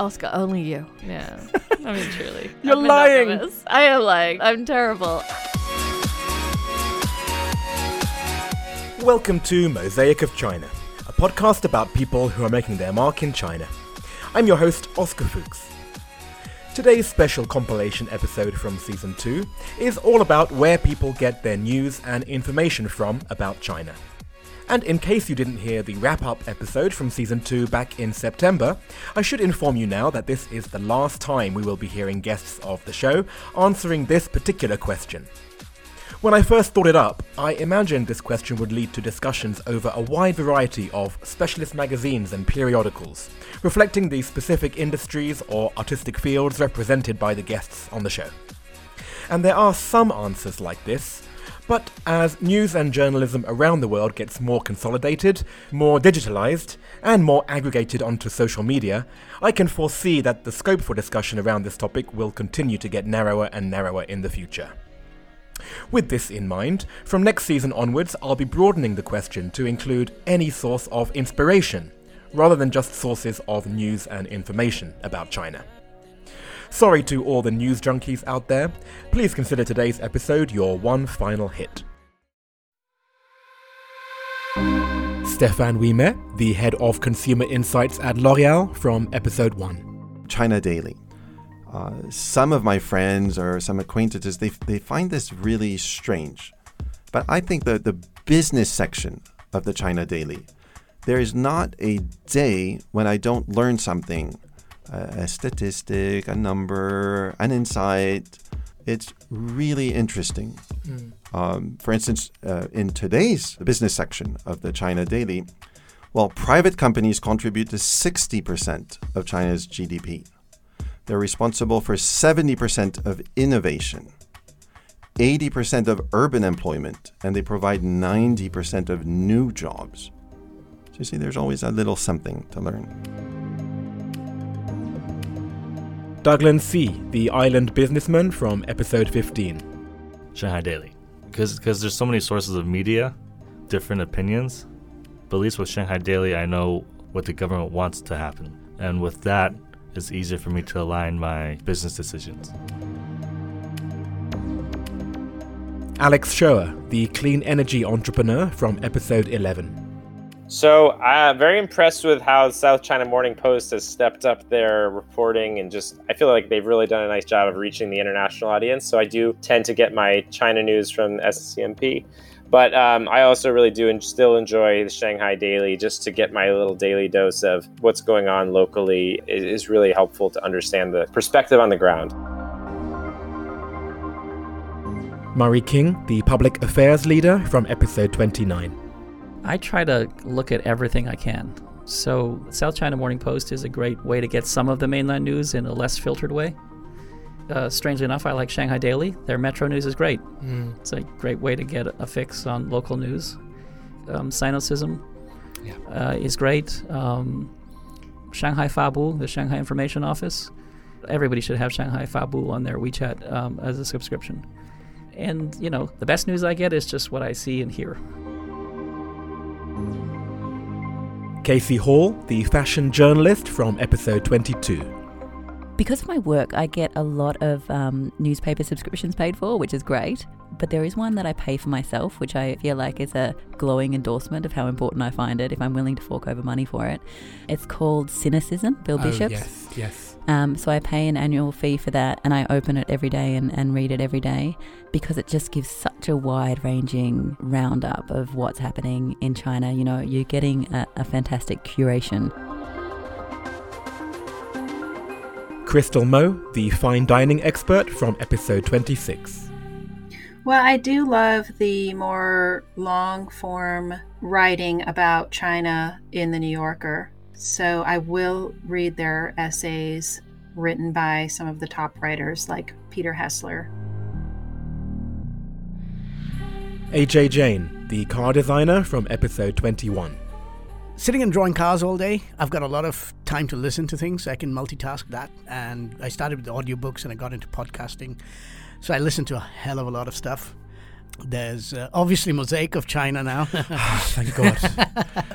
Oscar, only you. Yeah. I mean, truly. You're I'm lying. I am lying. I'm terrible. Welcome to Mosaic of China, a podcast about people who are making their mark in China. I'm your host, Oscar Fuchs. Today's special compilation episode from Season 2 is all about where people get their news and information from about China. And in case you didn't hear the wrap up episode from Season 2 back in September, I should inform you now that this is the last time we will be hearing guests of the show answering this particular question. When I first thought it up, I imagined this question would lead to discussions over a wide variety of specialist magazines and periodicals, reflecting the specific industries or artistic fields represented by the guests on the show. And there are some answers like this, but as news and journalism around the world gets more consolidated, more digitalized, and more aggregated onto social media, I can foresee that the scope for discussion around this topic will continue to get narrower and narrower in the future. With this in mind, from next season onwards, I'll be broadening the question to include any source of inspiration, rather than just sources of news and information about China. Sorry to all the news junkies out there, please consider today's episode your one final hit. Stefan Wiemer, the head of consumer insights at L'Oreal, from episode 1. China Daily. Uh, some of my friends or some acquaintances they, they find this really strange but i think that the business section of the china daily there is not a day when i don't learn something a statistic a number an insight it's really interesting um, for instance uh, in today's business section of the china daily well private companies contribute to 60% of china's gdp they're responsible for 70% of innovation, 80% of urban employment, and they provide 90% of new jobs. So you see, there's always a little something to learn. Douglas C., the island businessman from episode 15. Shanghai Daily. Because because there's so many sources of media, different opinions. But at least with Shanghai Daily, I know what the government wants to happen. And with that, it's easier for me to align my business decisions. Alex Shoer, the clean energy entrepreneur from episode 11. So I'm very impressed with how South China Morning Post has stepped up their reporting and just I feel like they've really done a nice job of reaching the international audience. So I do tend to get my China news from SCMP. But um, I also really do and still enjoy the Shanghai Daily just to get my little daily dose of what's going on locally is, is really helpful to understand the perspective on the ground. Murray King, the public affairs leader from episode 29. I try to look at everything I can. So, South China Morning Post is a great way to get some of the mainland news in a less filtered way. Uh, strangely enough, I like Shanghai Daily. Their Metro News is great. It's a great way to get a fix on local news. Um, Sinocism uh, is great. Um, Shanghai Fabu, the Shanghai Information Office. Everybody should have Shanghai Fabu on their WeChat um, as a subscription. And, you know, the best news I get is just what I see and hear. Casey Hall, the fashion journalist from episode 22. Because of my work, I get a lot of um, newspaper subscriptions paid for, which is great. But there is one that I pay for myself, which I feel like is a glowing endorsement of how important I find it if I'm willing to fork over money for it. It's called Sinocism, Bill Bishop's. yes, yes. Um, so I pay an annual fee for that and I open it every day and, and read it every day because it just gives such a wide ranging roundup of what's happening in China. You know, you're getting a, a fantastic curation. Crystal Moe, the fine dining expert from episode 26. Well, I do love the more long form writing about China in the New Yorker. So I will read their essays written by some of the top writers like Peter Hessler. AJ Jane, the car designer from episode 21. Sitting and drawing cars all day, I've got a lot of time to listen to things. I can multitask that. And I started with audiobooks and I got into podcasting. So I listen to a hell of a lot of stuff. There's uh, obviously Mosaic of China now. Thank God.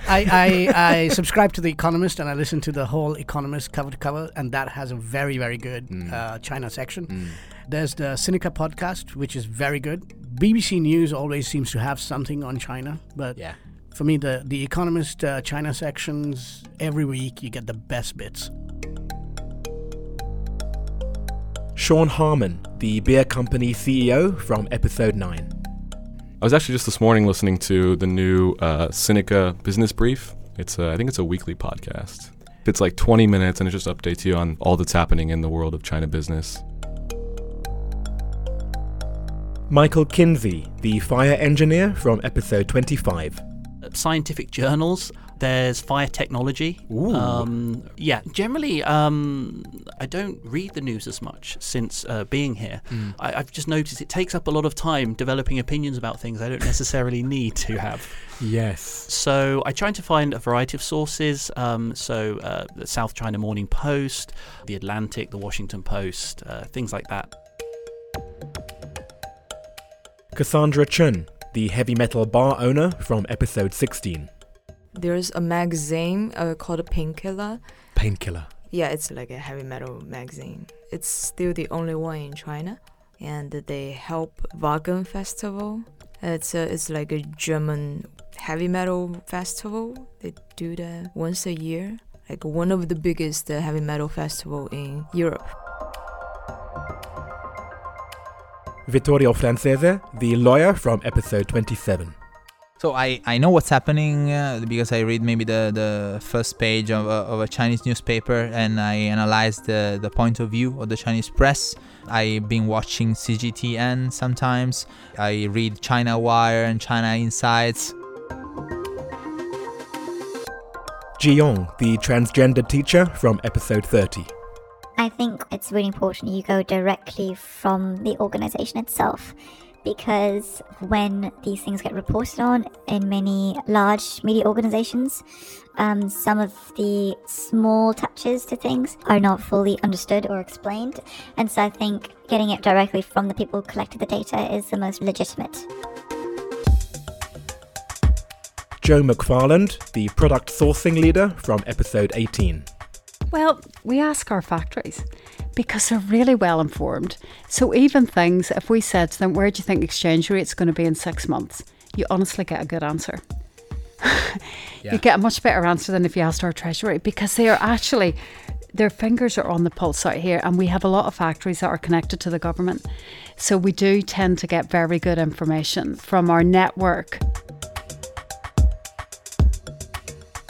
I, I, I subscribe to The Economist and I listen to the whole Economist cover to cover, and that has a very, very good uh, China section. There's the Sinica podcast, which is very good. BBC News always seems to have something on China, but yeah. for me, the, the Economist uh, China sections, every week you get the best bits. Sean Harmon, the beer company CEO from episode 9. I was actually just this morning listening to the new uh, Sinica Business Brief. It's a, I think it's a weekly podcast. It's like 20 minutes and it just updates you on all that's happening in the world of China business. Michael Kinsey, the fire engineer from episode 25. scientific journals. There's fire technology. Um, yeah, generally, um, I don't read the news as much since uh, being here. I, I've just noticed it takes up a lot of time developing opinions about things I don't necessarily need to have. Yes. So I try to find a variety of sources. Um, so uh, the South China Morning Post, the Atlantic, the Washington Post, uh, things like that. Cassandra Chun, the heavy metal bar owner from episode 16. There's a magazine uh, called Painkiller. Painkiller. Yeah, it's like a heavy metal magazine. It's still the only one in China, and they help Wacken Festival. It's a, it's like a German heavy metal festival. They do that once a year, like one of the biggest uh, heavy metal festival in Europe. Vittorio Francese, the lawyer from episode 27. So I, I know what's happening uh, because I read maybe the, the first page of a, of a Chinese newspaper and I analyze the, the point of view of the Chinese press. I've been watching CGTN sometimes. I read China Wire and China Insights. Ji Yong, the transgender teacher from episode 30. I think it's really important you go directly from the organization itself because when these things get reported on in many large media organizations, um, some of the small touches to things are not fully understood or explained. And so I think getting it directly from the people who collected the data is the most legitimate. Joe McFarland, the product sourcing leader from episode 18. Well, we ask our factories because they're really well informed. So even things, if we said to them, where do you think exchange rate's going to be in six months? You honestly get a good answer. Yeah. You get a much better answer than if you asked our treasury because they are actually their fingers are on the pulse out here and we have a lot of factories that are connected to the government. So we do tend to get very good information from our network.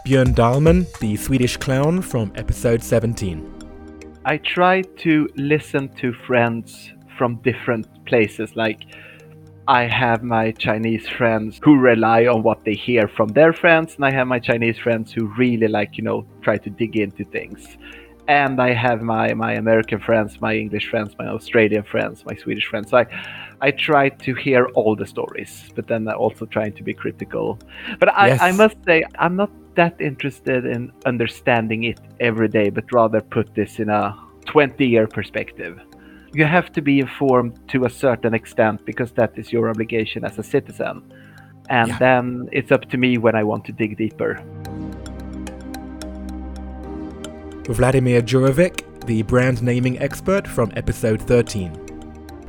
Björn Dahlman, the Swedish clown from episode 17. I try to listen to friends from different places. Like, I have my Chinese friends who rely on what they hear from their friends, and I have my Chinese friends who really, like, you know, try to dig into things. And I have my, my American friends, my English friends, my Australian friends, my Swedish friends. So I, I try to hear all the stories, but then I also trying to be critical. But I, Yes. I must say, I'm not that interested in understanding it every day, but rather put this in a 20 year perspective. You have to be informed to a certain extent because that is your obligation as a citizen. And Yeah. then it's up to me when I want to dig deeper. Vladimir Jurovic, the brand naming expert from episode 13.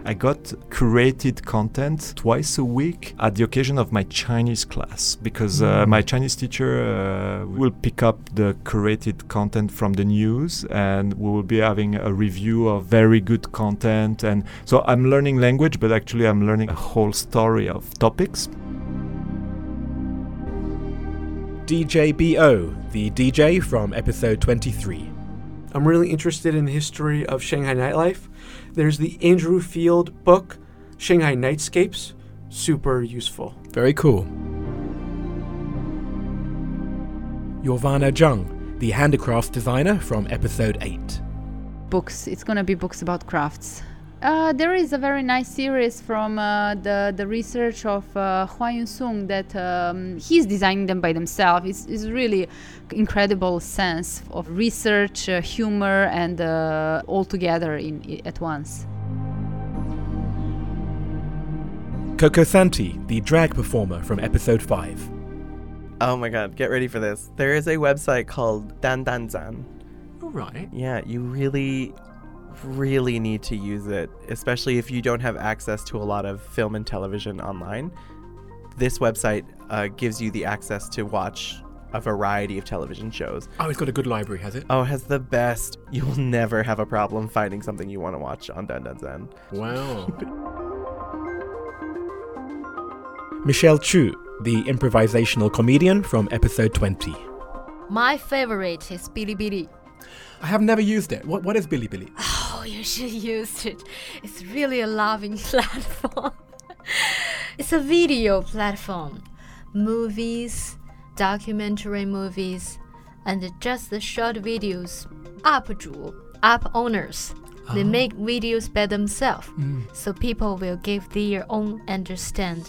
I got curated content twice a week at the occasion of my Chinese class because uh, my Chinese teacher uh, will pick up the curated content from the news and we will be having a review of very good content. And so I'm learning language, but actually I'm learning a whole story of topics. DJ BO, the DJ from episode 23. I'm really interested in the history of Shanghai nightlife. There's the Andrew Field book, Shanghai Nightscapes. Super useful. Very cool. Yorvana Jung, the handicraft designer from episode 8. books. It's going to be books about crafts. Uh, there is a very nice series from uh, the the research of uh, Huan Yun Song that um, he's designing them by himself. It's, it's really incredible sense of research, uh, humor, and uh, all together in, i- at once. Coco Santi, the drag performer from episode 5. Oh my god, get ready for this. There is a website called Dan Dan Zan. All right. Yeah, you really, really need to use it, especially if you don't have access to a lot of film and television online. This website uh, gives you the access to watch a variety of television shows. Oh, it's got a good library, has it? Oh, it has the best. You will never have a problem finding something you want to watch on Dan Dan Zan. Wow. Michelle Chu, the improvisational comedian from episode 20. My favorite is Bilibili. I have never used it. What, what is Bilibili? Oh, you should use it. It's really a loving platform. it's a video platform. Movies, documentary movies, and just the short videos. up 主 app owners. They Oh. make videos by themselves, Mm. so people will give their own understand.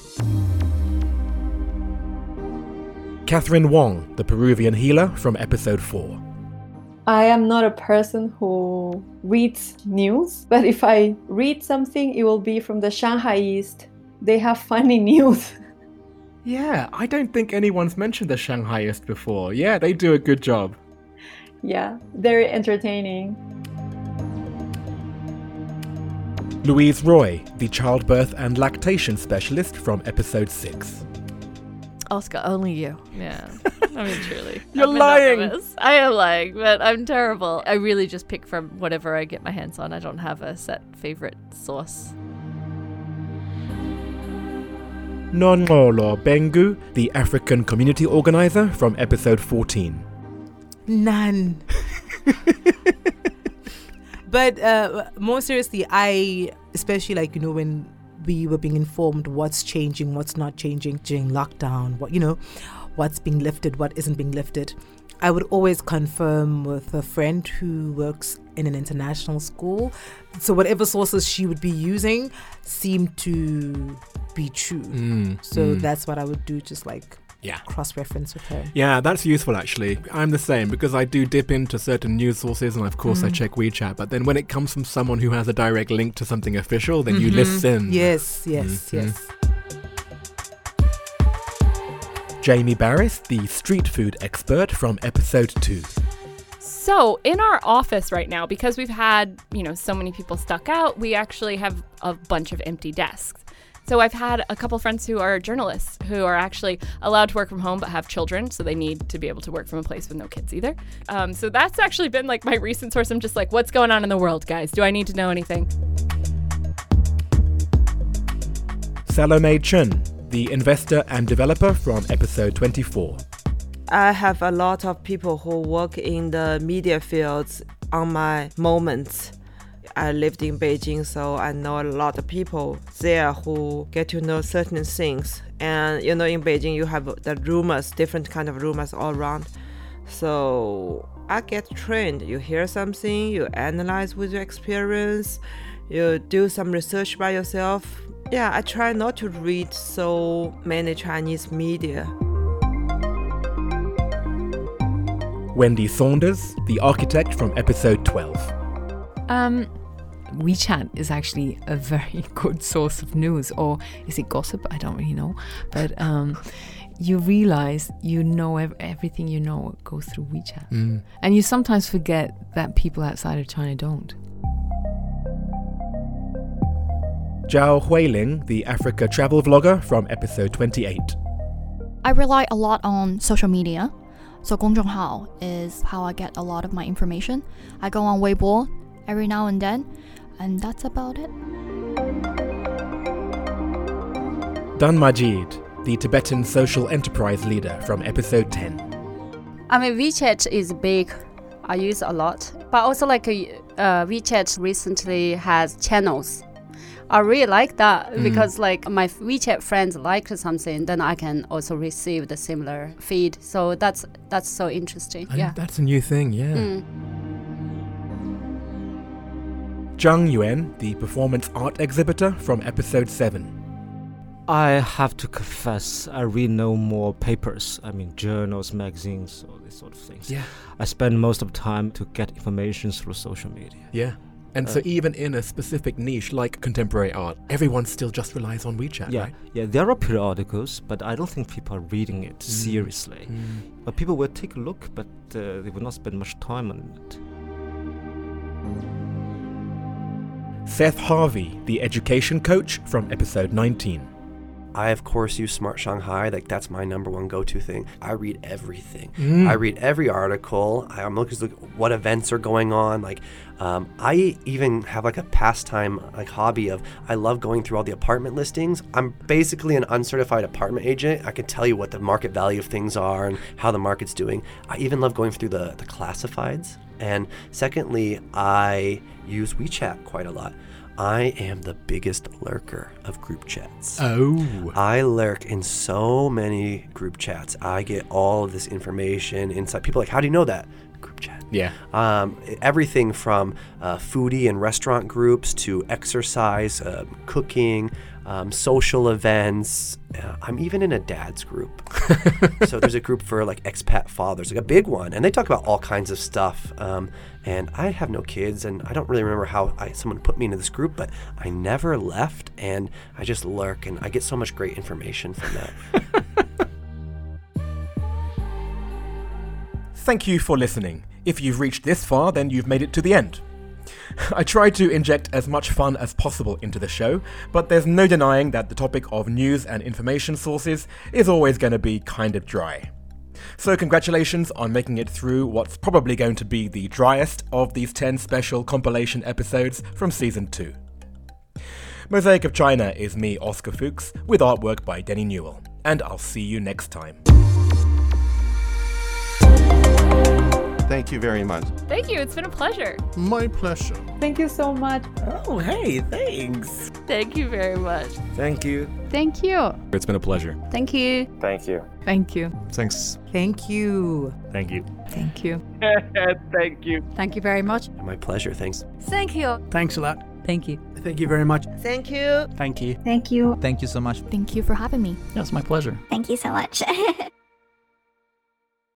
Catherine Wong, the Peruvian healer from episode 4. I am not a person who reads news, but if I read something, it will be from the Shanghaiist. They have funny news. Yeah, I don't think anyone's mentioned the Shanghaiist before. Yeah, they do a good job. yeah, very entertaining. Louise Roy, the childbirth and lactation specialist from episode 6. Oscar, only you. Yeah. I mean, truly. You're I'm lying. monogamous. I am lying, but I'm terrible. I really just pick from whatever I get my hands on. I don't have a set favorite source. Nonolo Bengu, the African community organizer from episode 14. None. but uh, more seriously, I, especially like, you know, when we were being informed what's changing, what's not changing during lockdown, what, you know, what's being lifted, what isn't being lifted, I would always confirm with a friend who works in an international school. So whatever sources she would be using seemed to be true. Mm, so mm. that's what I would do, just like Yeah. cross reference with her. Yeah, that's useful actually. I'm the same because I do dip into certain news sources and of course I Mm. check WeChat, but then when it comes from someone who has a direct link to something official, then you Mhm. listen. Yes, yes, Mhm. yes. Jamie Barris, the street food expert from episode 2. So, in our office right now, because we've had, you know, so many people stuck out, we actually have a bunch of empty desks. So, I've had a couple friends who are journalists who are actually allowed to work from home but have children, so they need to be able to work from a place with no kids either. Um, so, that's actually been like my recent source. I'm just like, what's going on in the world, guys? Do I need to know anything? Salome Chun, the investor and developer from episode 24. I have a lot of people who work in the media fields on my moments. I lived in Beijing, so I know a lot of people there who get to know certain things. And you know, in Beijing, you have the rumors, different kind of rumors all around. So I get trained. You hear something, you analyze with your experience, you do some research by yourself. Yeah, I try not to read so many Chinese media. Wendy Saunders, the architect from episode 12. Um, WeChat is actually a very good source of news, or is it gossip? I don't really know. But um, you realize you know ev- everything you know goes through WeChat. Mm. And you sometimes forget that people outside of China don't. Zhao Huiling, the Africa travel vlogger from episode 28. I rely a lot on social media. So Gongzhonghao is how I get a lot of my information. I go on Weibo every now and then, and that's about it. Dan Majid, the Tibetan social enterprise leader from episode 10. I mean, WeChat is big. I use a lot, but also like uh, uh WeChat recently has channels I really like that Mm. because like my WeChat friends liked something, then I can also receive the similar feed. So that's that's so interesting. And yeah. That's a new thing, yeah. Mm. Zhang Yuan, the performance art exhibitor from episode 7. I have to confess, I read no more papers. I mean, journals, magazines, all these sort of things. Yeah. I spend most of the time to get information through social media. Yeah. And Uh, so, even in a specific niche like contemporary art, everyone still just relies on WeChat, yeah, right? yeah, there are periodicals, but I don't think people are reading it seriously. Mm. But people will take a look, but uh, they will not spend much time on it. Seth Harvey, the education coach from episode 19. I of course use Smart Shanghai. Like that's my number one go-to thing. I read everything. Mm. I read every article. I'm looking at what events are going on. Like um, I even have like a pastime, like hobby of I love going through all the apartment listings. I'm basically an uncertified apartment agent. I can tell you what the market value of things are and how the market's doing. I even love going through the the classifieds. And secondly, I use WeChat quite a lot. I am the biggest lurker of group chats. Oh. I lurk in so many group chats. I get all of this information inside. People are like, how do you know that? Group chat. Yeah. Um, everything from uh, foodie and restaurant groups to exercise, uh, cooking, um, social events. Uh, I'm even in a dad's group. so there's a group for like expat fathers, like a big one, and they talk about all kinds of stuff. Um, and I have no kids, and I don't really remember how I, someone put me into this group, but I never left, and I just lurk, and I get so much great information from that. Thank you for listening. If you've reached this far, then you've made it to the end. I try to inject as much fun as possible into the show, but there's no denying that the topic of news and information sources is always going to be kind of dry. So, congratulations on making it through what's probably going to be the driest of these 10 special compilation episodes from season 2. Mosaic of China is me, Oscar Fuchs, with artwork by Denny Newell, and I'll see you next time. Thank you very much. Thank you. It's been a pleasure. My pleasure. Thank you so much. Oh, hey, thanks. Thank you very much. Thank you. Thank you. It's been a pleasure. Thank you. Thank you. Thank you. Thanks. Thank you. Thank you. Thank you. Thank you. Thank you very much. My pleasure. Thanks. Thank you. Thanks a lot. Thank you. Thank you very much. Thank you. Thank you. Thank you. Thank you so much. Thank you for having me. That's my pleasure. Thank you so much.